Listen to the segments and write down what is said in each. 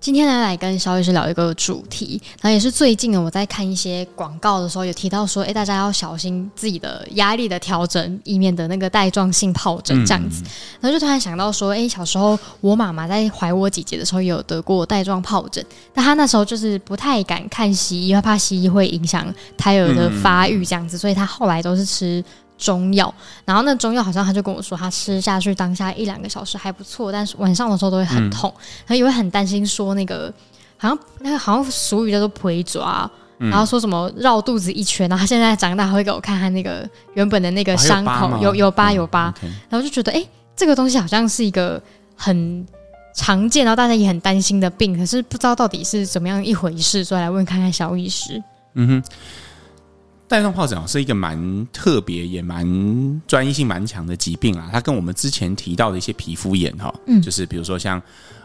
今天来来跟肖医师聊一个主题，然后也是最近呢，我在看一些广告的时候，有提到说，哎，大家要小心自己的压力的调整，以免得那个带状性疱疹这样子。嗯、然后就突然想到说，哎，小时候我妈妈在怀我姐姐的时候有得过带状疱疹，但她那时候就是不太敢看西医，因为怕西医会影响胎儿的发育这样子，嗯、所以她后来都是吃。中药，然后那中药好像他就跟我说，他吃下去当下一两个小时还不错，但是晚上的时候都会很痛，他、嗯、也会很担心说那个好像那个好像俗语叫做“皮抓”，然后说什么绕肚子一圈，然后他现在长大会给我看他那个原本的那个伤口、哦、有有疤有疤，嗯 okay、然后就觉得哎，这个东西好像是一个很常见，然后大家也很担心的病，可是不知道到底是怎么样一回事，所以来问看看小医师。嗯哼。带状疱疹是一个蛮特别也蛮专业性蛮强的疾病啊，它跟我们之前提到的一些皮肤炎哈，嗯，就是比如说像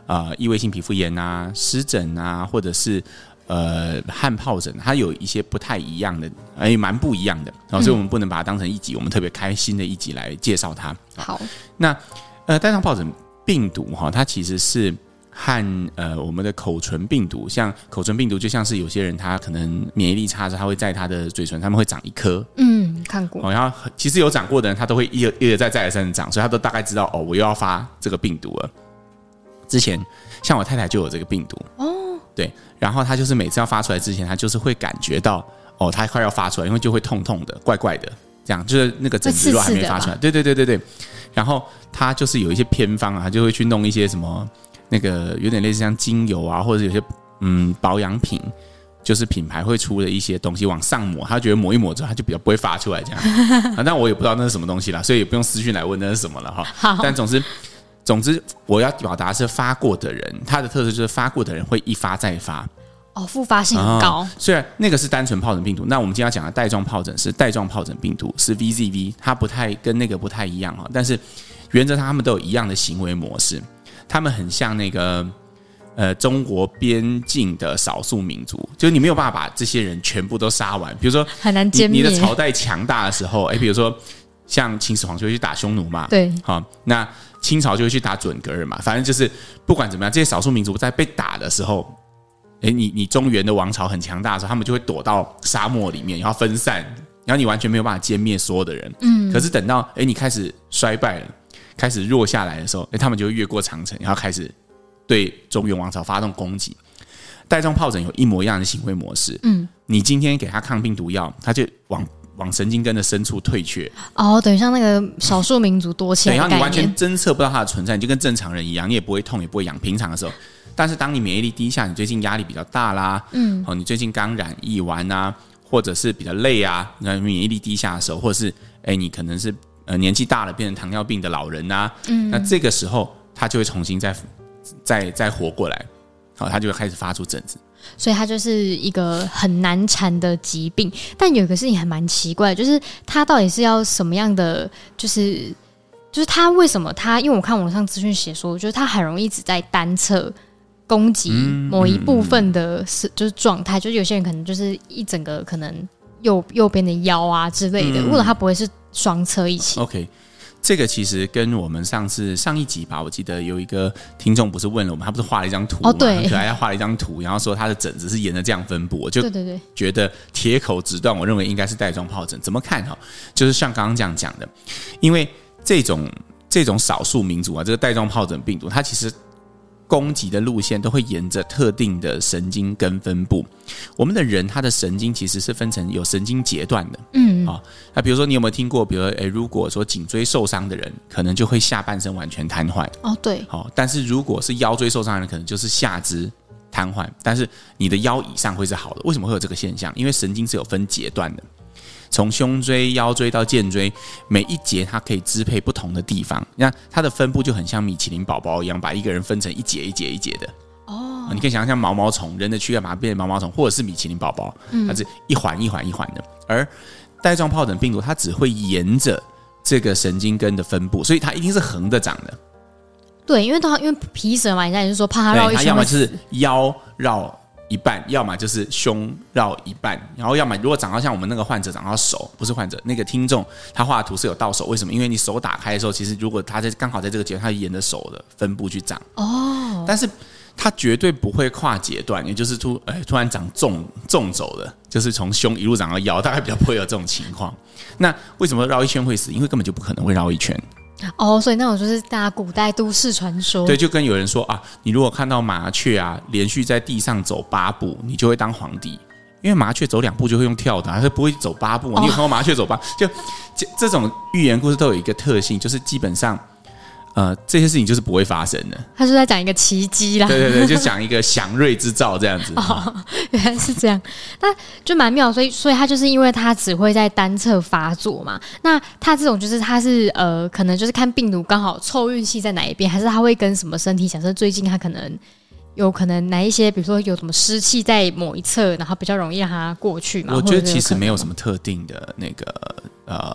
呃异位性皮肤炎啊、湿疹啊，或者是呃汗疱疹，它有一些不太一样的，哎，蛮不一样的，所以我们不能把它当成一集，我们特别开心的一集来介绍它。好，那呃带状疱疹病毒哈，它其实是。和呃，我们的口唇病毒，像口唇病毒，就像是有些人他可能免疫力差的时候，他会在他的嘴唇上面会长一颗。嗯，看过。然后其实有长过的人，他都会一而一而再再而三的长，所以他都大概知道哦，我又要发这个病毒了。之前像我太太就有这个病毒哦，对，然后她就是每次要发出来之前，她就是会感觉到哦，她快要发出来，因为就会痛痛的、怪怪的，这样就是那个疹子如果还没发出来，对对对对对。然后他就是有一些偏方啊，她就会去弄一些什么。那个有点类似像精油啊，或者有些嗯保养品，就是品牌会出的一些东西往上抹，他觉得抹一抹之后，他就比较不会发出来这样。啊，但我也不知道那是什么东西啦，所以也不用私讯来问那是什么了哈。好，但总之，总之我要表达是发过的人，他的特色就是发过的人会一发再发。哦，复发性很高。虽然那个是单纯疱疹病毒，那我们今天要讲的带状疱疹是带状疱疹病毒，是 VZV，它不太跟那个不太一样哈。但是原则上他们都有一样的行为模式。他们很像那个，呃，中国边境的少数民族，就是你没有办法把这些人全部都杀完。比如说，很难歼灭。你的朝代强大的时候，哎，比如说像秦始皇就会去打匈奴嘛，对，好，那清朝就会去打准格尔嘛。反正就是不管怎么样，这些少数民族在被打的时候，哎，你你中原的王朝很强大的时候，他们就会躲到沙漠里面，然后分散，然后你完全没有办法歼灭所有的人。嗯，可是等到哎你开始衰败了。开始弱下来的时候，哎，他们就会越过长城，然后开始对中原王朝发动攻击。带状疱疹有一模一样的行为模式。嗯，你今天给他抗病毒药，他就往往神经根的深处退却。哦，等于像那个少数民族多迁，然后你完全侦测不到它的存在，你就跟正常人一样，你也不会痛，也不会痒。平常的时候，但是当你免疫力低下，你最近压力比较大啦，嗯，哦，你最近刚染疫完啊，或者是比较累啊，那免疫力低下的时候，或者是哎，你可能是。呃，年纪大了变成糖尿病的老人呐、啊，嗯，那这个时候他就会重新再再再活过来，好，他就会开始发出疹子，所以它就是一个很难缠的疾病。但有一个事情还蛮奇怪，就是它到底是要什么样的，就是就是它为什么它？因为我看网上资讯写说，就是它很容易只在单侧攻击某一部分的是就是状态，就是有些人可能就是一整个可能右右边的腰啊之类的，或者它不会是。双车一起。OK，这个其实跟我们上次上一集吧，我记得有一个听众不是问了我们，他不是画了一张图吗？哦，对，很可爱，他画了一张图，然后说他的疹子是沿着这样分布，我就对对对，觉得铁口直断，我认为应该是带状疱疹。怎么看哈？就是像刚刚这样讲的，因为这种这种少数民族啊，这个带状疱疹病毒，它其实。攻击的路线都会沿着特定的神经根分布。我们的人他的神经其实是分成有神经节段的，嗯，啊，那比如说你有没有听过？比如说，诶，如果说颈椎受伤的人，可能就会下半身完全瘫痪。哦，对，好，但是如果是腰椎受伤的人，可能就是下肢瘫痪，但是你的腰以上会是好的。为什么会有这个现象？因为神经是有分节段的。从胸椎、腰椎到肩椎，每一节它可以支配不同的地方。那它的分布就很像米其林宝宝一样，把一个人分成一节一节一节的。哦，你可以想象像毛毛虫，人的躯干把它变成毛毛虫，或者是米其林宝宝，它是一环一环一环的。而带状疱疹病毒，它只会沿着这个神经根的分布，所以它一定是横着长的。对，因为它因为皮蛇嘛，人家也是说怕它绕一圈，它要么就是腰绕一半，要么就是胸绕一半，然后要么如果长到像我们那个患者长到手，不是患者那个听众，他画的图是有到手，为什么？因为你手打开的时候，其实如果他在刚好在这个阶段，他沿着手的分布去长哦，但是他绝对不会跨阶段，也就是突哎突然长纵纵走的，就是从胸一路长到腰，大概比较不会有这种情况。那为什么绕一圈会死？因为根本就不可能会绕一圈。哦，所以那种就是大家古代都市传说。对，就跟有人说啊，你如果看到麻雀啊连续在地上走八步，你就会当皇帝，因为麻雀走两步就会用跳的，它不会走八步。你有看过麻雀走八？就这这种寓言故事都有一个特性，就是基本上。呃，这些事情就是不会发生的。他是在讲一个奇迹啦。对对对，就讲一个祥瑞之兆这样子。哦，原来是这样，那就蛮妙。所以，所以他就是因为他只会在单侧发作嘛。那他这种就是他是呃，可能就是看病毒刚好凑运气在哪一边，还是他会跟什么身体？假设最近他可能有可能哪一些，比如说有什么湿气在某一侧，然后比较容易让它过去嘛。我觉得其实没有什么特定的那个呃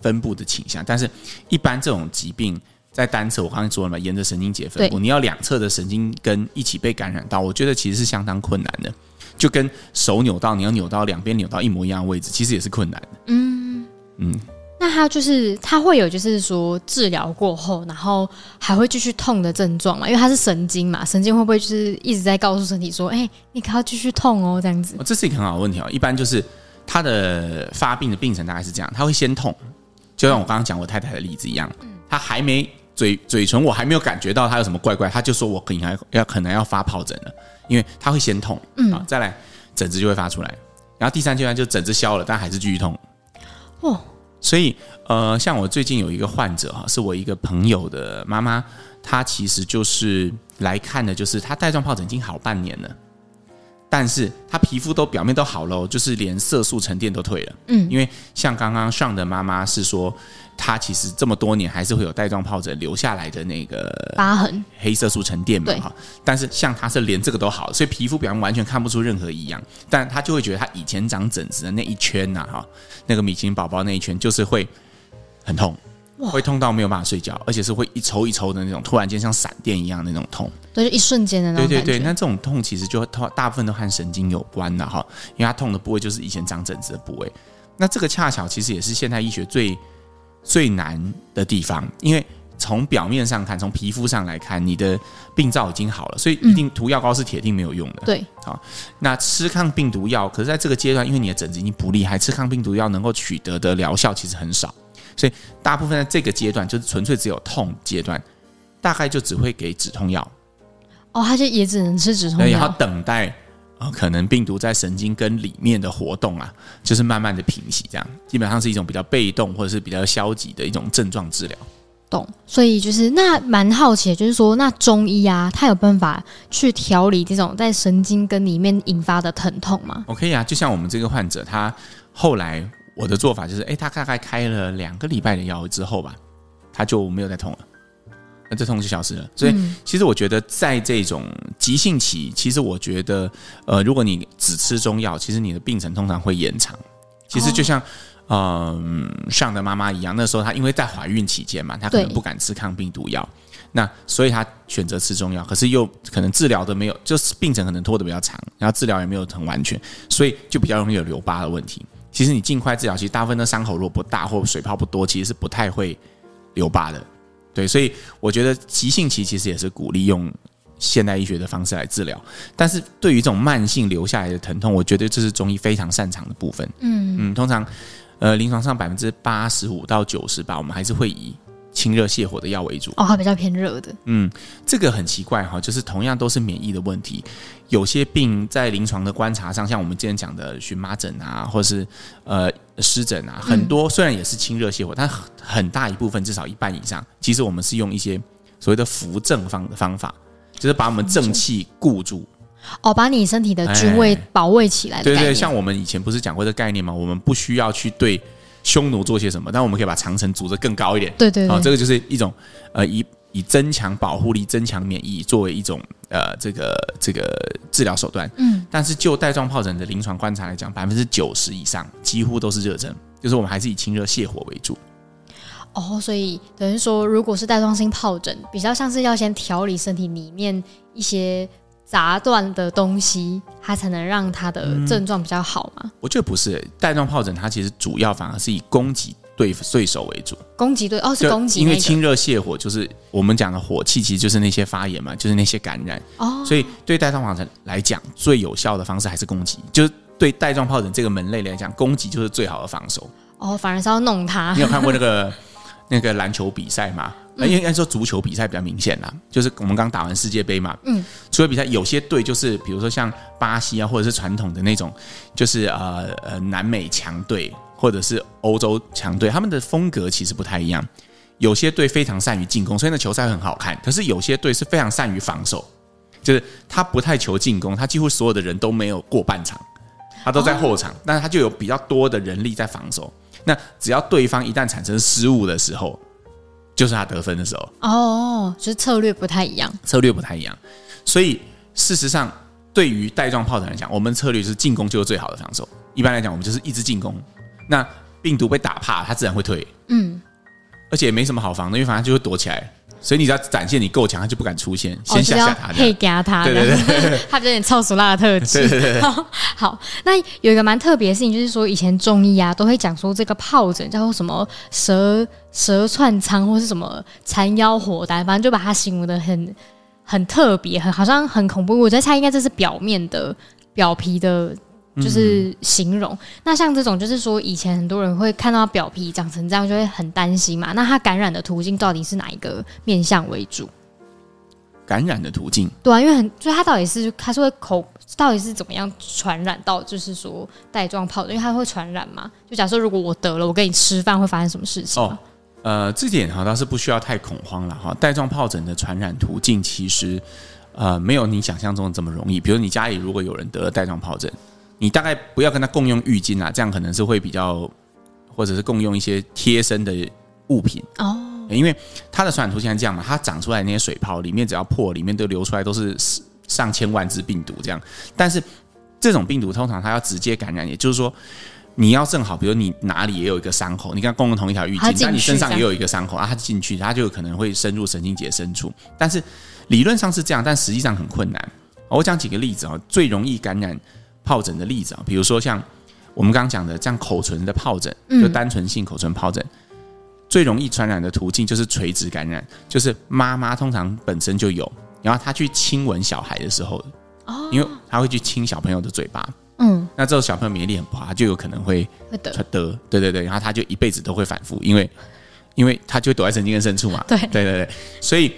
分布的倾向，但是一般这种疾病。在单侧，我刚才说了嘛，沿着神经节分布，你要两侧的神经根一起被感染到，我觉得其实是相当困难的。就跟手扭到，你要扭到两边扭到一模一样的位置，其实也是困难的。嗯嗯，那他就是他会有就是说治疗过后，然后还会继续痛的症状嘛？因为它是神经嘛，神经会不会就是一直在告诉身体说，哎、欸，你可要继续痛哦，这样子？这是一个很好的问题哦。一般就是他的发病的病程大概是这样，他会先痛，就像我刚刚讲我太太的例子一样，他还没。嘴嘴唇我还没有感觉到它有什么怪怪，他就说我可能还要可能要发疱疹了，因为它会先痛，嗯，啊，再来疹子就会发出来，然后第三阶段就疹子消了，但还是继续痛，哦，所以呃，像我最近有一个患者哈，是我一个朋友的妈妈，她其实就是来看的，就是她带状疱疹已经好半年了。但是她皮肤都表面都好了，就是连色素沉淀都退了。嗯，因为像刚刚上的妈妈是说，她其实这么多年还是会有带状疱疹留下来的那个疤痕、黑色素沉淀嘛哈。但是像他是连这个都好，所以皮肤表面完全看不出任何异样。但他就会觉得他以前长疹子的那一圈呐哈，那个米其林宝宝那一圈就是会很痛。会痛到没有办法睡觉，而且是会一抽一抽的那种，突然间像闪电一样的那种痛。对，就一瞬间的那种。对对对，那这种痛其实就大部分都和神经有关的哈，因为它痛的部位就是以前长疹子的部位。那这个恰巧其实也是现代医学最最难的地方，因为从表面上看，从皮肤上来看，你的病灶已经好了，所以一定涂药膏是铁定没有用的。对，好，那吃抗病毒药，可是在这个阶段，因为你的疹子已经不厉害，吃抗病毒药能够取得的疗效其实很少。所以大部分在这个阶段就是纯粹只有痛阶段，大概就只会给止痛药。哦，他就也只能吃止痛药，然后等待可能病毒在神经根里面的活动啊，就是慢慢的平息，这样基本上是一种比较被动或者是比较消极的一种症状治疗。懂。所以就是那蛮好奇的，就是说那中医啊，他有办法去调理这种在神经根里面引发的疼痛吗？OK 啊，就像我们这个患者，他后来。我的做法就是，哎，他大概开了两个礼拜的药之后吧，他就没有再痛了，那这痛就消失了。所以，其实我觉得在这种急性期，其实我觉得，呃，如果你只吃中药，其实你的病程通常会延长。其实就像，嗯、呃，上的妈妈一样，那时候她因为在怀孕期间嘛，她可能不敢吃抗病毒药，那所以她选择吃中药，可是又可能治疗的没有，就是病程可能拖得比较长，然后治疗也没有很完全，所以就比较容易有留疤的问题。其实你尽快治疗，其实大部分的伤口如果不大或水泡不多，其实是不太会留疤的。对，所以我觉得急性期其实也是鼓励用现代医学的方式来治疗。但是对于这种慢性留下来的疼痛，我觉得这是中医非常擅长的部分。嗯嗯，通常呃临床上百分之八十五到九十吧，我们还是会以。清热泻火的药为主哦，它比较偏热的。嗯，这个很奇怪哈，就是同样都是免疫的问题，有些病在临床的观察上，像我们今天讲的荨麻疹啊，或是呃湿疹啊，很多虽然也是清热泻火，但很大一部分至少一半以上，其实我们是用一些所谓的扶正方的方法，就是把我们正气固住哦，把你身体的菌位保卫起来。对对，像我们以前不是讲过这个概念吗？我们不需要去对。匈奴做些什么？但我们可以把长城筑得更高一点。对对，对，哦，这个就是一种呃，以以增强保护力、增强免疫作为一种呃，这个这个治疗手段。嗯，但是就带状疱疹的临床观察来讲，百分之九十以上几乎都是热症，就是我们还是以清热泻火为主。哦，所以等于说，如果是带状性疱疹，比较像是要先调理身体里面一些杂乱的东西，它才能让它的症状比较好嘛？我觉得不是，带状疱疹它其实主要反而是以攻击对对手为主，攻击对哦是攻击，因为清热泻火就是我们讲的火气，其实就是那些发炎嘛，就是那些感染哦。所以对带状疱疹来讲，最有效的方式还是攻击，就是对带状疱疹这个门类来讲，攻击就是最好的防守。哦，反而是要弄它。你有看过那个？那个篮球比赛嘛，应该说足球比赛比较明显啦，就是我们刚打完世界杯嘛，嗯，足球比赛有些队就是，比如说像巴西啊，或者是传统的那种，就是呃呃南美强队或者是欧洲强队，他们的风格其实不太一样。有些队非常善于进攻，所以那球赛很好看。可是有些队是非常善于防守，就是他不太求进攻，他几乎所有的人都没有过半场，他都在后场，但是他就有比较多的人力在防守。那只要对方一旦产生失误的时候，就是他得分的时候。哦，就是策略不太一样。策略不太一样，所以事实上，对于带状疱疹来讲，我们策略就是进攻就是最好的防守。一般来讲，我们就是一直进攻。那病毒被打怕，它自然会退。嗯，而且也没什么好防的，因为反正就会躲起来。所以你只要展现你够强，他就不敢出现，先吓吓他，对对对，他有点臭俗辣的特质。对对对，好，那有一个蛮特别的事情，就是说以前中医啊都会讲说这个疱疹叫做什么蛇蛇串疮，或是什么缠腰火丹，反正就把它形容的很很特别，很好像很恐怖。我在猜，应该这是表面的表皮的。就是形容，那像这种，就是说以前很多人会看到表皮长成这样，就会很担心嘛。那它感染的途径到底是哪一个面向为主？感染的途径，对啊，因为很，所以它到底是它是会口，到底是怎么样传染到？就是说带状疱疹，因为它会传染嘛。就假设如果我得了，我跟你吃饭会发生什么事情？哦，呃，这点哈倒是不需要太恐慌了哈。带状疱疹的传染途径其实呃没有你想象中的这么容易。比如你家里如果有人得了带状疱疹。你大概不要跟他共用浴巾啊，这样可能是会比较，或者是共用一些贴身的物品哦。因为它的传染途径是这样嘛，它长出来那些水泡里面只要破，里面都流出来都是上千万只病毒这样。但是这种病毒通常它要直接感染，也就是说你要正好，比如你哪里也有一个伤口，你跟他共用同一条浴巾，那你身上也有一个伤口啊，它进去它就可能会深入神经节深处。但是理论上是这样，但实际上很困难。我讲几个例子啊，最容易感染。疱疹的例子啊，比如说像我们刚刚讲的，像口唇的疱疹，就单纯性口唇疱疹，最容易传染的途径就是垂直感染，就是妈妈通常本身就有，然后她去亲吻小孩的时候，哦，因为她会去亲小朋友的嘴巴，嗯，那这种小朋友免疫力很不好，他就有可能会会得。得，对对对，然后他就一辈子都会反复，因为因为他就会躲在神经根深处嘛，对。对对对，所以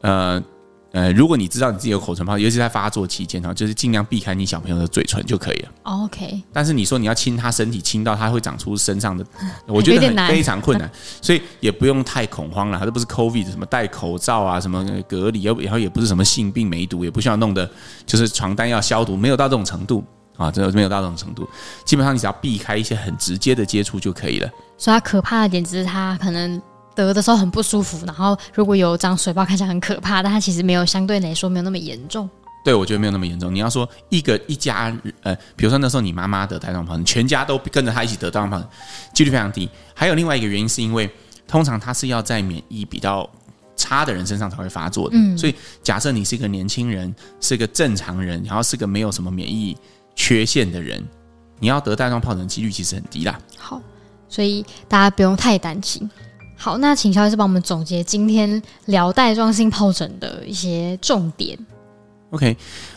呃。呃，如果你知道你自己有口唇泡，尤其在发作期间哈，就是尽量避开你小朋友的嘴唇就可以了。OK。但是你说你要亲他身体，亲到他会长出身上的，我觉得很非常困难，所以也不用太恐慌了。它都不是 COVID，什么戴口罩啊，什么隔离，然后也不是什么性病梅毒，也不需要弄的，就是床单要消毒，没有到这种程度啊，真的没有到这种程度。基本上你只要避开一些很直接的接触就可以了。所以它可怕的点只是它可能。得的时候很不舒服，然后如果有长水泡，看起来很可怕，但它其实没有相对来说没有那么严重。对，我觉得没有那么严重。你要说一个一家，呃，比如说那时候你妈妈得带状疱疹，全家都跟着她一起得带状疱疹，几率非常低。还有另外一个原因是因为，通常它是要在免疫比较差的人身上才会发作的。嗯，所以假设你是一个年轻人，是一个正常人，然后是个没有什么免疫缺陷的人，你要得带状疱疹几率其实很低啦。好，所以大家不用太担心。好，那请萧医师帮我们总结今天聊带状性疱疹的一些重点。OK，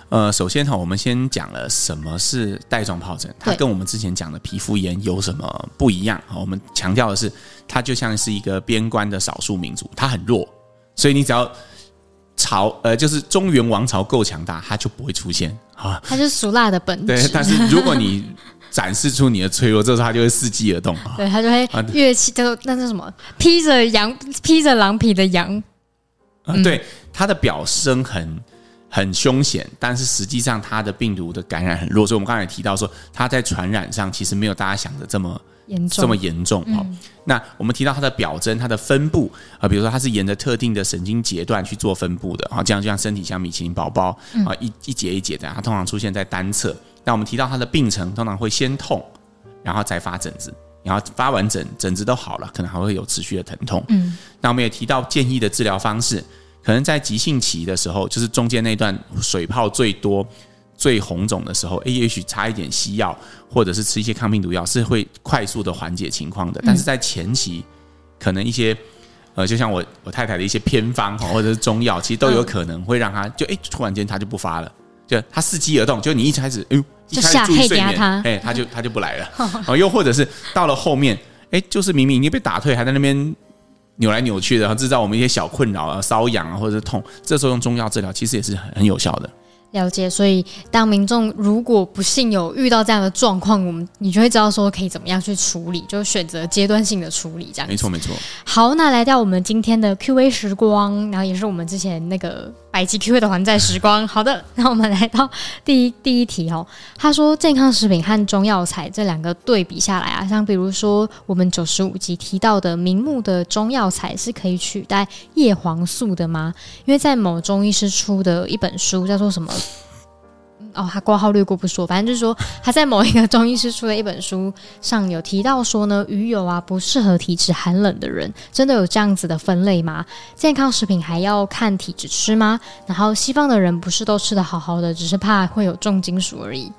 呃，首先哈，我们先讲了什么是带状疱疹，它跟我们之前讲的皮肤炎有什么不一样？我们强调的是，它就像是一个边关的少数民族，它很弱，所以你只要朝呃，就是中原王朝够强大，它就不会出现啊。它是俗辣的本质。对，但是如果你展示出你的脆弱，这时候它就会伺机而动。对，它就会跃起，就那是什么？披着羊，披着狼皮的羊。嗯，对，它的表征很很凶险，但是实际上它的病毒的感染很弱。所以我们刚才提到说，它在传染上其实没有大家想的这么严重，这么严重。嗯，那我们提到它的表征，它的分布啊，比如说它是沿着特定的神经节段去做分布的啊，这样就像身体像米其林宝宝啊，一一节一节的，它通常出现在单侧。那我们提到它的病程，通常会先痛，然后再发疹子。然后发完疹，疹子都好了，可能还会有持续的疼痛。嗯，那我们也提到建议的治疗方式，可能在急性期的时候，就是中间那段水泡最多、最红肿的时候，诶，也许擦一点西药，或者是吃一些抗病毒药，是会快速的缓解情况的。但是在前期，可能一些呃，就像我我太太的一些偏方哈或者是中药，其实都有可能会让他就诶，突然间他就不发了。就他伺机而动，就你一开始，哎呦，一开始注意睡眠，哎，他就他就不来了。哦，又或者是到了后面，哎，就是明明已经被打退，还在那边扭来扭去的，然后制造我们一些小困扰啊、瘙痒啊，或者是痛。这时候用中药治疗，其实也是很很有效的。了解，所以当民众如果不幸有遇到这样的状况，我们你就会知道说可以怎么样去处理，就选择阶段性的处理，这样。没错，没错。好，那来到我们今天的 Q&A 时光，然后也是我们之前那个百集 Q&A 的还债时光。好的，那我们来到第一第一题哦。他说，健康食品和中药材这两个对比下来啊，像比如说我们九十五集提到的明目的中药材是可以取代叶黄素的吗？因为在某中医师出的一本书叫做什么？哦，他挂号略过不说，反正就是说他在某一个中医师出的一本书上有提到说呢，鱼油啊不适合体质寒冷的人，真的有这样子的分类吗？健康食品还要看体质吃吗？然后西方的人不是都吃得好好的，只是怕会有重金属而已。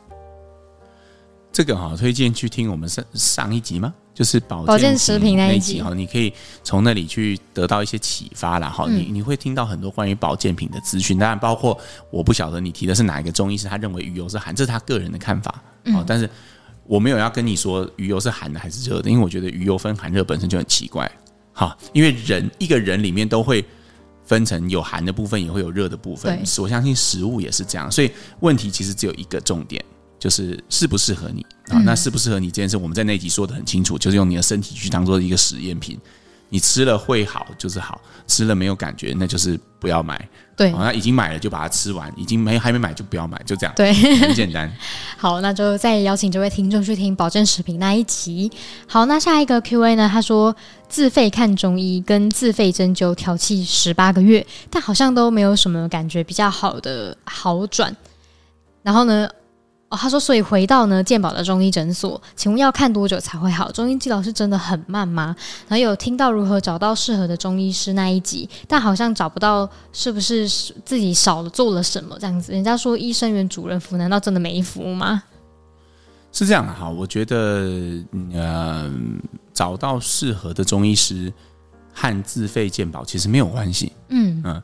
这个哈推荐去听我们上上一集吗？就是保保健食品那一集哈，你可以从那里去得到一些启发啦。哈。你你会听到很多关于保健品的资讯，当然包括我不晓得你提的是哪一个中医师，他认为鱼油是寒，这是他个人的看法。哦，但是我没有要跟你说鱼油是寒的还是热的，因为我觉得鱼油分寒热本身就很奇怪。哈，因为人一个人里面都会分成有寒的部分，也会有热的部分。我相信食物也是这样，所以问题其实只有一个重点。就是适不适合你啊？那适不适合你这件事，我们在那集说的很清楚，就是用你的身体去当做一个实验品。你吃了会好就是好，吃了没有感觉那就是不要买。对，那已经买了就把它吃完，已经没还没买就不要买，就这样。对，很简单。好，那就再邀请这位听众去听保健食品那一集。好，那下一个 Q&A 呢？他说自费看中医跟自费针灸调气十八个月，但好像都没有什么感觉比较好的好转。然后呢？哦，他说，所以回到呢健保的中医诊所，请问要看多久才会好？中医治疗是真的很慢吗？然后有听到如何找到适合的中医师那一集，但好像找不到，是不是自己少了做了什么这样子？人家说医生员主人服，难道真的没服吗？是这样的哈，我觉得呃，找到适合的中医师和自费健保其实没有关系。嗯嗯，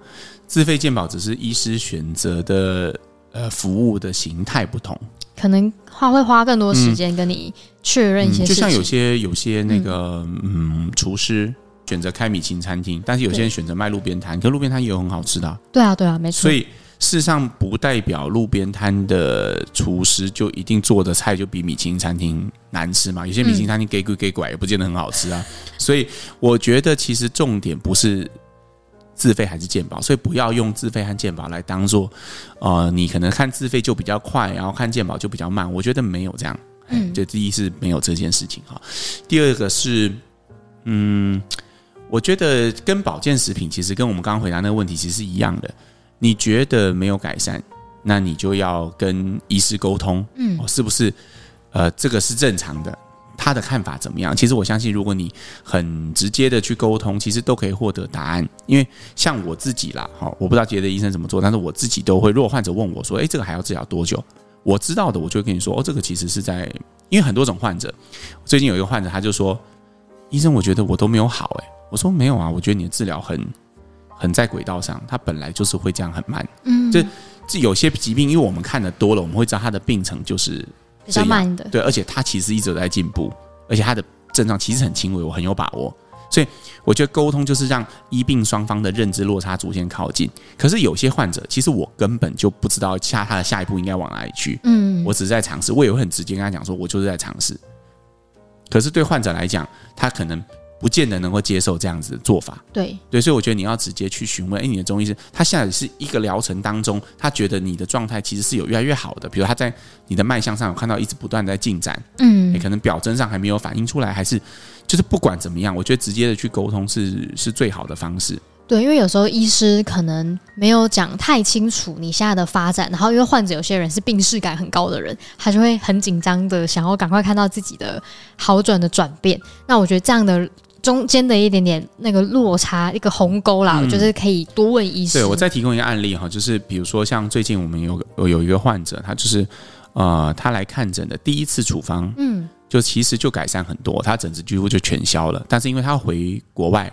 自费健保只是医师选择的。呃，服务的形态不同，可能花会花更多时间跟你确认一些事情，嗯嗯。就像有些有些那个嗯，厨师选择开米其林餐厅，但是有些人选择卖路边摊，可路边摊也有很好吃的，啊。对啊，对啊，没错。所以事实上不代表路边摊的厨师就一定做的菜就比米其林餐厅难吃嘛。有些米其林餐厅给鬼给拐也不见得很好吃啊。所以我觉得其实重点不是。自费还是健保，所以不要用自费和健保来当做，呃，你可能看自费就比较快，然后看健保就比较慢。我觉得没有这样，嗯，就第一是没有这件事情哈。第二个是，嗯，我觉得跟保健食品其实跟我们刚刚回答那个问题其实是一样的。你觉得没有改善，那你就要跟医师沟通，嗯，是不是？呃，这个是正常的。他的看法怎么样？其实我相信，如果你很直接的去沟通，其实都可以获得答案。因为像我自己啦，哈，我不知道别的医生怎么做，但是我自己都会。如果患者问我说：“诶，这个还要治疗多久？”我知道的，我就会跟你说：“哦，这个其实是在……因为很多种患者。最近有一个患者，他就说：‘医生，我觉得我都没有好。’诶，我说没有啊，我觉得你的治疗很很在轨道上，他本来就是会这样很慢。嗯，这这有些疾病，因为我们看的多了，我们会知道他的病程就是。比较慢的，对，而且他其实一直在进步，而且他的症状其实很轻微，我很有把握，所以我觉得沟通就是让医病双方的认知落差逐渐靠近。可是有些患者，其实我根本就不知道下他的下一步应该往哪里去，嗯，我只是在尝试，我也会很直接跟他讲说，我就是在尝试。可是对患者来讲，他可能。不见得能够接受这样子的做法，对对，所以我觉得你要直接去询问，哎，你的中医师他现在是一个疗程当中，他觉得你的状态其实是有越来越好的，比如他在你的脉象上有看到一直不断在进展，嗯，可能表征上还没有反映出来，还是就是不管怎么样，我觉得直接的去沟通是是最好的方式。对，因为有时候医师可能没有讲太清楚你现在的发展，然后因为患者有些人是病识感很高的人，他就会很紧张的想要赶快看到自己的好转的转变。那我觉得这样的中间的一点点那个落差，一个鸿沟啦，嗯、我觉得可以多问医生。对，我再提供一个案例哈，就是比如说像最近我们有有有一个患者，他就是呃，他来看诊的第一次处方，嗯，就其实就改善很多，他疹子几乎就全消了，但是因为他回国外。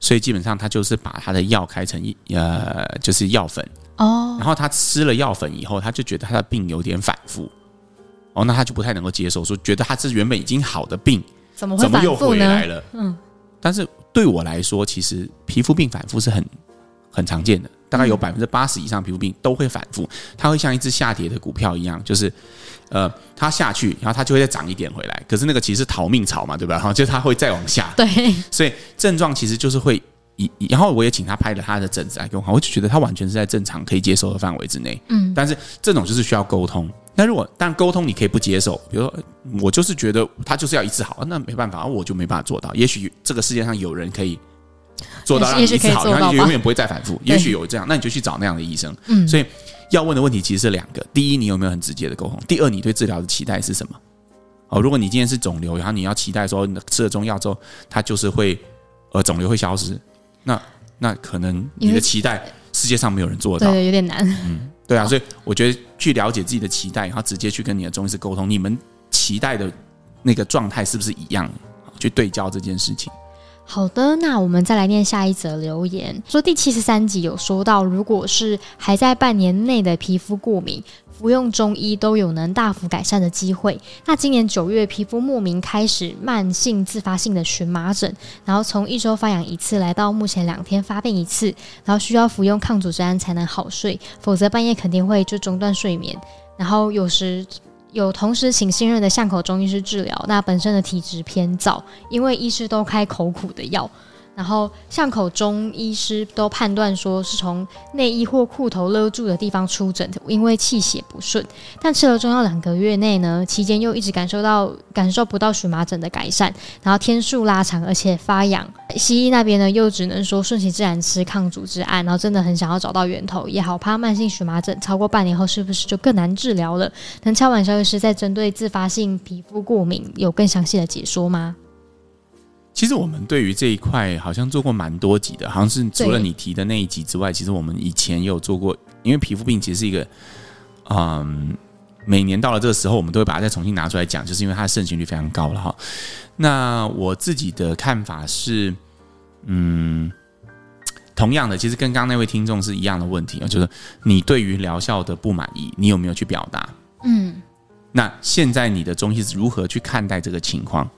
所以基本上他就是把他的药开成一呃，就是药粉哦。然后他吃了药粉以后，他就觉得他的病有点反复哦，那他就不太能够接受，说觉得他是原本已经好的病，怎么会反复呢？又回来了？嗯。但是对我来说，其实皮肤病反复是很很常见的，大概有百分之八十以上皮肤病都会反复，它会像一只下跌的股票一样，就是。呃，它下去，然后它就会再涨一点回来。可是那个其实是逃命潮嘛，对吧？然后，就它会再往下。对，所以症状其实就是会一，然后我也请他拍了他的疹子来给我看，我就觉得他完全是在正常可以接受的范围之内。嗯，但是这种就是需要沟通。那如果但沟通你可以不接受，比如说我就是觉得他就是要一次好，那没办法，我就没办法做到。也许这个世界上有人可以做到让你一次好，然后你永远不会再反复。也许有这样，那你就去找那样的医生。嗯，所以。要问的问题其实是两个：第一，你有没有很直接的沟通；第二，你对治疗的期待是什么？哦，如果你今天是肿瘤，然后你要期待说，你吃了中药之后，它就是会呃肿瘤会消失，那那可能你的期待世界上没有人做到，对，有点难。嗯，对啊，所以我觉得去了解自己的期待，然后直接去跟你的中医师沟通，你们期待的那个状态是不是一样？去对焦这件事情。好的，那我们再来念下一则留言，说第七十三集有说到，如果是还在半年内的皮肤过敏，服用中医都有能大幅改善的机会。那今年九月，皮肤莫名开始慢性自发性的荨麻疹，然后从一周发痒一次，来到目前两天发病一次，然后需要服用抗组织胺才能好睡，否则半夜肯定会就中断睡眠，然后有时。有同时请信任的巷口中医师治疗，那本身的体质偏燥，因为医师都开口苦的药。然后巷口中医师都判断说是从内衣或裤头勒住的地方出疹，因为气血不顺。但吃了中药两个月内呢，期间又一直感受到感受不到荨麻疹的改善，然后天数拉长，而且发痒。西医那边呢又只能说顺其自然吃抗组织胺，然后真的很想要找到源头，也好怕慢性荨麻疹超过半年后是不是就更难治疗了？能敲碗萧医师在针对自发性皮肤过敏有更详细的解说吗？其实我们对于这一块好像做过蛮多集的，好像是除了你提的那一集之外，其实我们以前也有做过。因为皮肤病其实是一个，嗯，每年到了这个时候，我们都会把它再重新拿出来讲，就是因为它的盛行率非常高了哈。那我自己的看法是，嗯，同样的，其实跟刚刚那位听众是一样的问题啊，就是你对于疗效的不满意，你有没有去表达？嗯，那现在你的中医是如何去看待这个情况？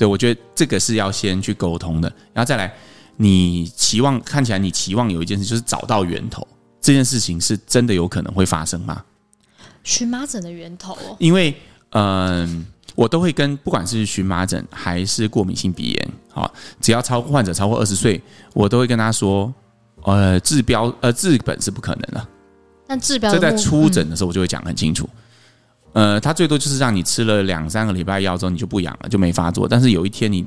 对，我觉得这个是要先去沟通的，然后再来，你期望看起来你期望有一件事，就是找到源头，这件事情是真的有可能会发生吗？荨麻疹的源头，因为嗯、呃，我都会跟不管是荨麻疹还是过敏性鼻炎，好，只要超过患者超过二十岁，我都会跟他说，呃，治标呃治本是不可能的，但治标这在出诊的时候我就会讲很清楚。呃，他最多就是让你吃了两三个礼拜药之后，你就不痒了，就没发作。但是有一天你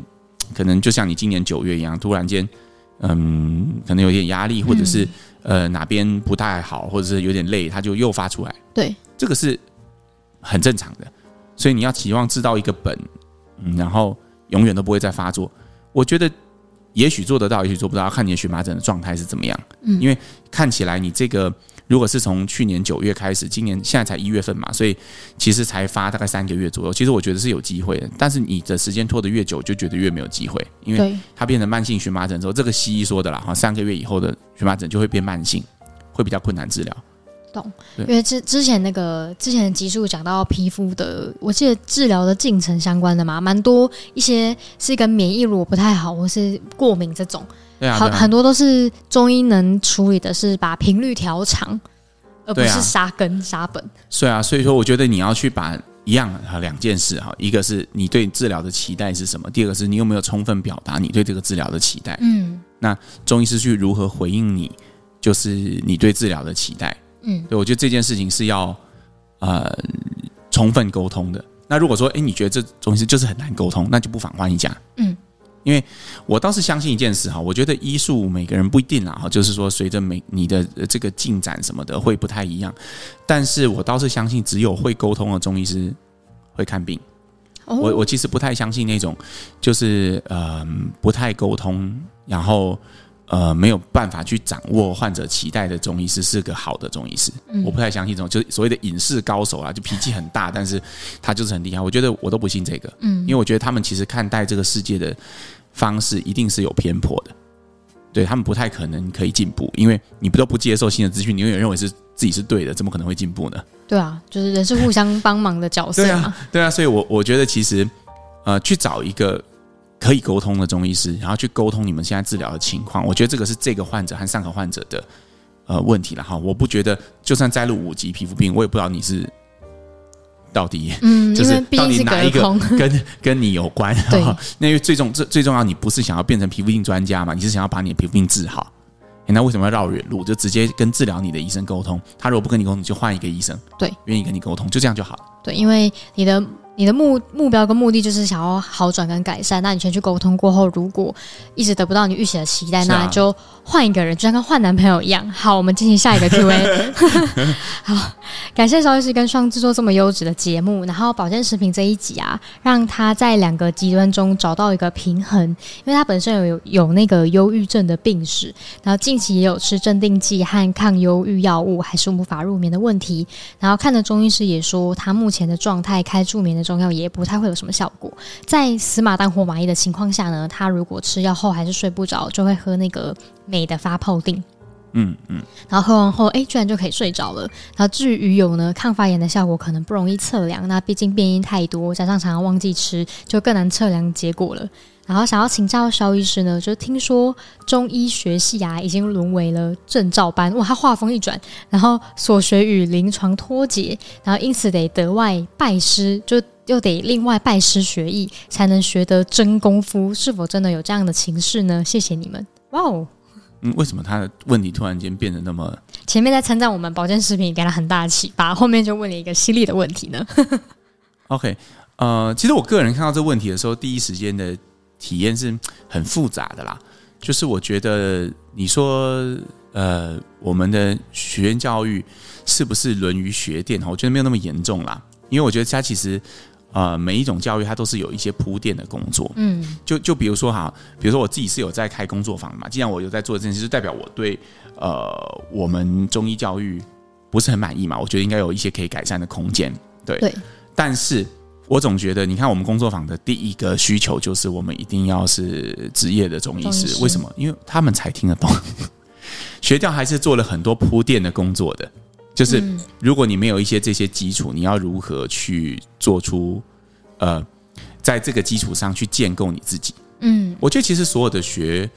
可能就像你今年九月一样，突然间，嗯，可能有点压力，或者是呃哪边不太好，或者是有点累，他就又发出来。对，这个是很正常的。所以你要期望知道一个本，嗯，然后永远都不会再发作。我觉得也许做得到，也许做不到，看你的荨麻疹的状态是怎么样。嗯，因为看起来你这个。如果是从去年九月开始，今年现在才一月份嘛，所以其实才发大概三个月左右。其实我觉得是有机会的，但是你的时间拖得越久，就觉得越没有机会，因为它变成慢性荨麻疹之后，这个西医说的啦，哈，三个月以后的荨麻疹就会变慢性，会比较困难治疗。懂？因为之之前那个之前的集数讲到皮肤的，我记得治疗的进程相关的嘛，蛮多一些是跟免疫如果不太好，或是过敏这种。很、啊啊、很多都是中医能处理的，是把频率调长，而不是杀根杀本。对啊，所以说我觉得你要去把一样啊两件事哈，一个是你对治疗的期待是什么，第二个是你有没有充分表达你对这个治疗的期待。嗯，那中医师去如何回应你，就是你对治疗的期待。嗯，对，我觉得这件事情是要呃充分沟通的。那如果说哎，你觉得这中医师就是很难沟通，那就不妨换一家。嗯。因为我倒是相信一件事哈，我觉得医术每个人不一定啦哈，就是说随着每你的这个进展什么的会不太一样，但是我倒是相信只有会沟通的中医师会看病。我我其实不太相信那种就是呃不太沟通，然后呃没有办法去掌握患者期待的中医师是个好的中医师。我不太相信这种就是所谓的隐士高手啊，就脾气很大，但是他就是很厉害。我觉得我都不信这个，嗯，因为我觉得他们其实看待这个世界的。方式一定是有偏颇的，对他们不太可能可以进步，因为你不都不接受新的资讯，你永远认为是自己是对的，怎么可能会进步呢？对啊，就是人是互相帮忙的角色嘛。对啊，对啊，所以我我觉得其实呃，去找一个可以沟通的中医师，然后去沟通你们现在治疗的情况，我觉得这个是这个患者和上个患者的呃问题了哈。我不觉得就算摘录五级皮肤病，我也不知道你是。到底，嗯，就是到底哪一个跟跟你有关？对，那因为最重最最重要，你不是想要变成皮肤病专家嘛？你是想要把你的皮肤病治好。那为什么要绕远路？就直接跟治疗你的医生沟通。他如果不跟你沟通，你就换一个医生。对，愿意跟你沟通，就这样就好。对，因为你的。你的目目标跟目的就是想要好转跟改善，那你先去沟通过后，如果一直得不到你预期的期待，那就换一个人，就像跟换男朋友一样。好，我们进行下一个 Q&A。好，感谢邵医师跟双制作这么优质的节目。然后保健食品这一集啊，让他在两个极端中找到一个平衡，因为他本身有有有那个忧郁症的病史，然后近期也有吃镇定剂和抗忧郁药物，还是无法入眠的问题。然后看的中医师也说，他目前的状态开助眠的。中药也不太会有什么效果，在死马当活马医的情况下呢，他如果吃药后还是睡不着，就会喝那个美的发泡定，嗯嗯，然后喝完后，哎，居然就可以睡着了。然后至于鱼油呢，抗发炎的效果可能不容易测量，那毕竟变异太多，加上常常忘记吃，就更难测量结果了。然后想要请教肖医师呢，就听说中医学系啊已经沦为了证照班，哇，他话锋一转，然后所学与临床脱节，然后因此得得外拜师，就又得另外拜师学艺，才能学得真功夫。是否真的有这样的情势呢？谢谢你们，哇哦，嗯，为什么他的问题突然间变得那么？前面在称赞我们保健食品给他很大的启发，后面就问了一个犀利的问题呢？OK，呃，其实我个人看到这个问题的时候，第一时间的。体验是很复杂的啦，就是我觉得你说呃，我们的学院教育是不是沦于学店？我觉得没有那么严重啦，因为我觉得它其实呃，每一种教育它都是有一些铺垫的工作。嗯，就就比如说哈，比如说我自己是有在开工作坊嘛，既然我有在做这件事，就代表我对呃我们中医教育不是很满意嘛，我觉得应该有一些可以改善的空间。对，对，但是。我总觉得，你看我们工作坊的第一个需求就是我们一定要是职业的中医师。为什么？因为他们才听得懂。学校还是做了很多铺垫的工作的，就是如果你没有一些这些基础，你要如何去做出呃，在这个基础上去建构你自己？嗯，我觉得其实所有的学。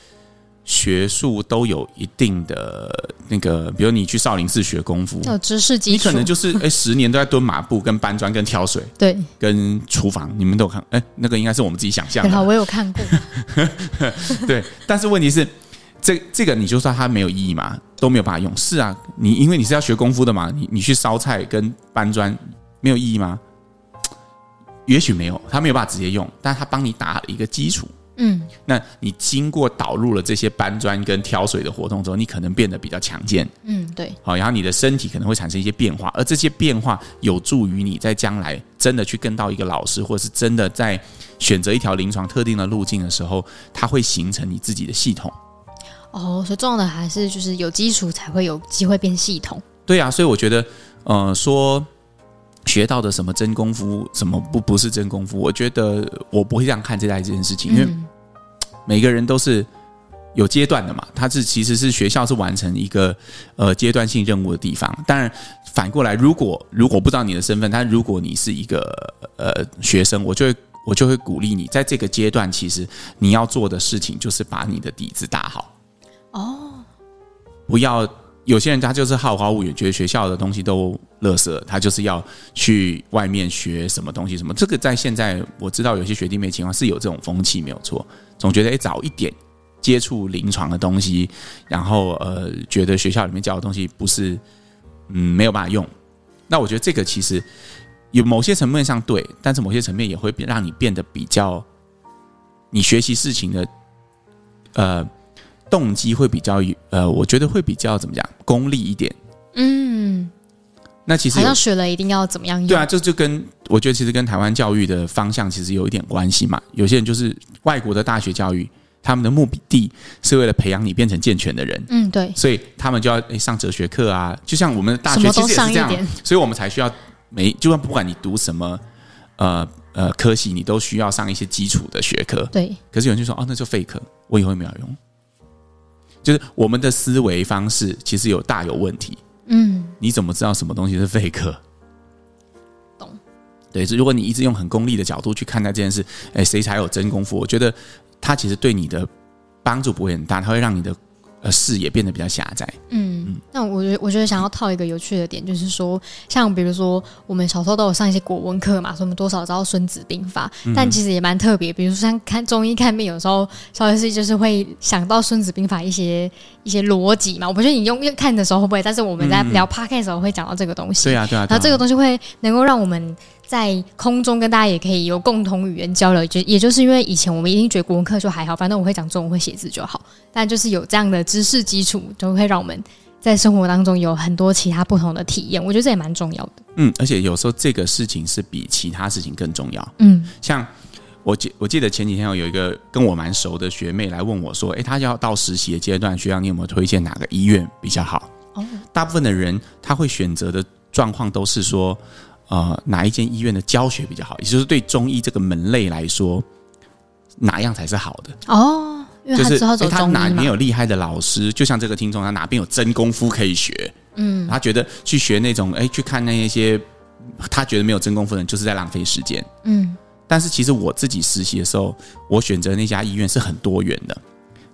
学术都有一定的那个，比如你去少林寺学功夫，有知识基础，你可能就是哎、欸，十年都在蹲马步、跟搬砖、跟挑水，对，跟厨房，你们都有看，哎、欸，那个应该是我们自己想象的。好，我有看过。对，但是问题是，这这个你就算它没有意义嘛，都没有办法用。是啊，你因为你是要学功夫的嘛，你你去烧菜跟搬砖没有意义吗？也许没有，他没有办法直接用，但他帮你打了一个基础。嗯，那你经过导入了这些搬砖跟挑水的活动之后，你可能变得比较强健。嗯，对。好，然后你的身体可能会产生一些变化，而这些变化有助于你在将来真的去跟到一个老师，或者是真的在选择一条临床特定的路径的时候，它会形成你自己的系统。哦，所以重要的还是就是有基础才会有机会变系统。对啊，所以我觉得，呃，说。学到的什么真功夫，什么不不是真功夫？我觉得我不会这样看这代这件事情，因为每个人都是有阶段的嘛。他是其实是学校是完成一个呃阶段性任务的地方。当然反过来，如果如果不知道你的身份，但如果你是一个呃学生，我就会我就会鼓励你，在这个阶段，其实你要做的事情就是把你的底子打好。哦，不要。有些人他就是好高骛远，觉得学校的东西都垃圾，他就是要去外面学什么东西什么。这个在现在我知道有些学弟妹情况是有这种风气没有错，总觉得诶早一点接触临床的东西，然后呃觉得学校里面教的东西不是嗯没有办法用。那我觉得这个其实有某些层面上对，但是某些层面也会让你变得比较。你学习事情的呃动机会比较呃，我觉得会比较怎么讲功利一点。嗯，那其实好像学了一定要怎么样用？对啊，这就跟我觉得其实跟台湾教育的方向其实有一点关系嘛。有些人就是外国的大学教育。他们的目的是为了培养你变成健全的人，嗯，对，所以他们就要上哲学课啊，就像我们的大学其实也是这样，所以我们才需要每就算不管你读什么呃呃科系，你都需要上一些基础的学科，对。可是有人就说哦，那就废课，我以后也没有用，就是我们的思维方式其实有大有问题，嗯，你怎么知道什么东西是废课？懂？对，如果你一直用很功利的角度去看待这件事，哎，谁才有真功夫？我觉得。他其实对你的帮助不会很大，他会让你的呃视野变得比较狭窄。嗯，那我觉得我觉得想要套一个有趣的点，就是说，像比如说我们小时候都有上一些国文课嘛，所以我们多少知道《孙子兵法》，但其实也蛮特别。比如说像看中医看病，有时候稍微是就是会想到《孙子兵法》一些一些逻辑嘛。我不觉得你用看的时候会不会，但是我们在聊 Podcast 的时候会讲到这个东西。对啊，对啊。然后这个东西会能够让我们。在空中跟大家也可以有共同语言交流，就也就是因为以前我们一定觉得国文课就还好，反正我会讲中文会写字就好。但就是有这样的知识基础，就会让我们在生活当中有很多其他不同的体验。我觉得这也蛮重要的。嗯，而且有时候这个事情是比其他事情更重要。嗯，像我记我记得前几天有一个跟我蛮熟的学妹来问我说：“诶，她要到实习的阶段，学长你有没有推荐哪个医院比较好？”哦，大部分的人他会选择的状况都是说。呃，哪一间医院的教学比较好？也就是对中医这个门类来说，哪样才是好的？哦，因为他之后走中医，就是他哪边有厉害的老师？就像这个听众，他哪边有真功夫可以学？嗯，他觉得去学那种，哎，去看那一些他觉得没有真功夫的人，就是在浪费时间。嗯，但是其实我自己实习的时候，我选择那家医院是很多元的，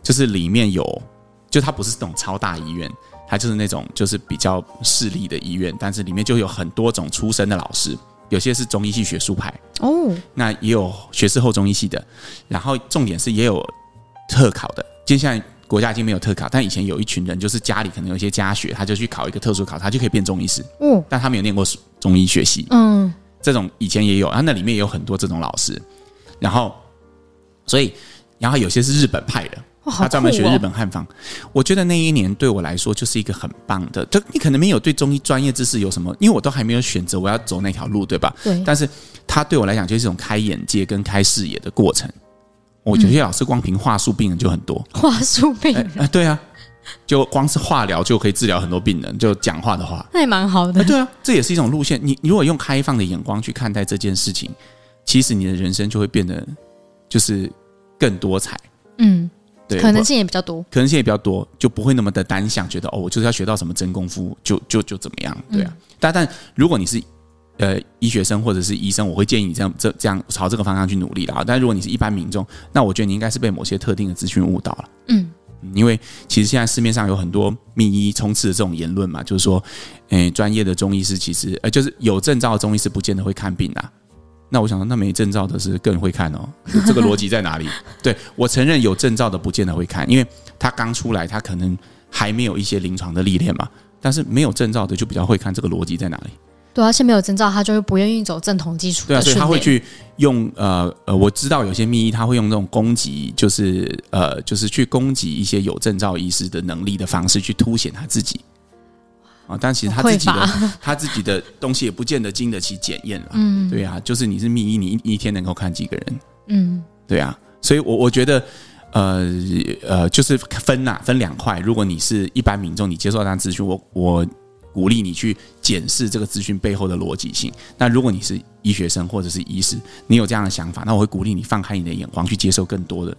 就是里面有，就它不是那种超大医院。它就是那种就是比较势利的医院，但是里面就有很多种出身的老师，有些是中医系学术派哦，那也有学士后中医系的，然后重点是也有特考的。接下来国家已经没有特考，但以前有一群人就是家里可能有一些家学，他就去考一个特殊考，他就可以变中医师。哦，但他没有念过中医学系，嗯，这种以前也有，啊那里面也有很多这种老师，然后所以然后有些是日本派的。他专门学日本汉方，我觉得那一年对我来说就是一个很棒的。就你可能没有对中医专业知识有什么，因为我都还没有选择我要走那条路，对吧？对。但是他对我来讲就是一种开眼界跟开视野的过程。我觉得老师光凭话术病人就很多，话术病人，哎，对啊，就光是化疗就可以治疗很多病人，就讲话的话，那也蛮好的。对啊，这也是一种路线。你你如果用开放的眼光去看待这件事情，其实你的人生就会变得就是更多彩。嗯。可能性也比较多，可能性也比较多，就不会那么的单向，觉得哦，我就是要学到什么真功夫，就就就怎么样，对啊。嗯、但但如果你是呃医学生或者是医生，我会建议你这样这这样朝这个方向去努力啦。但如果你是一般民众，那我觉得你应该是被某些特定的资讯误导了。嗯，因为其实现在市面上有很多密医充斥的这种言论嘛，就是说，诶，专业的中医师其实呃就是有证照的中医师不见得会看病啊。那我想说，那没证照的是更会看哦，这个逻辑在哪里？对，我承认有证照的不见得会看，因为他刚出来，他可能还没有一些临床的历练嘛。但是没有证照的就比较会看，这个逻辑在哪里？对，而且没有证照，他就会不愿意走正统基础。对啊，所以他会去用呃呃，我知道有些秘医他会用这种攻击，就是呃就是去攻击一些有证照医师的能力的方式，去凸显他自己。啊，但其实他自己的 他自己的东西也不见得经得起检验了。嗯，对啊，就是你是密医，你一天能够看几个人？嗯，对啊，所以我我觉得，呃呃，就是分呐、啊，分两块。如果你是一般民众，你接受这样资讯，我我鼓励你去检视这个资讯背后的逻辑性。那如果你是医学生或者是医师，你有这样的想法，那我会鼓励你放开你的眼光，去接受更多的、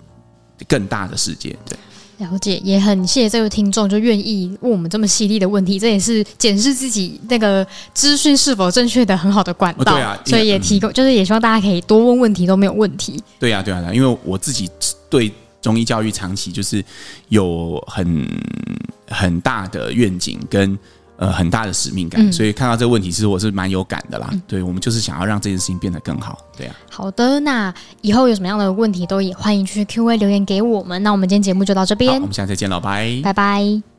更大的世界。对。了解，也很谢谢这位听众就愿意问我们这么犀利的问题，这也是检视自己那个资讯是否正确的很好的管道。哦、对啊，所以也提供，就是也希望大家可以多问问题都没有问题。对啊，对啊，因为我自己对中医教育长期就是有很很大的愿景跟。呃，很大的使命感，嗯、所以看到这个问题，其实我是蛮有感的啦。嗯、对，我们就是想要让这件事情变得更好，对啊。好的，那以后有什么样的问题，都也欢迎去 Q&A 留言给我们。那我们今天节目就到这边，我们下次再见了，拜拜拜。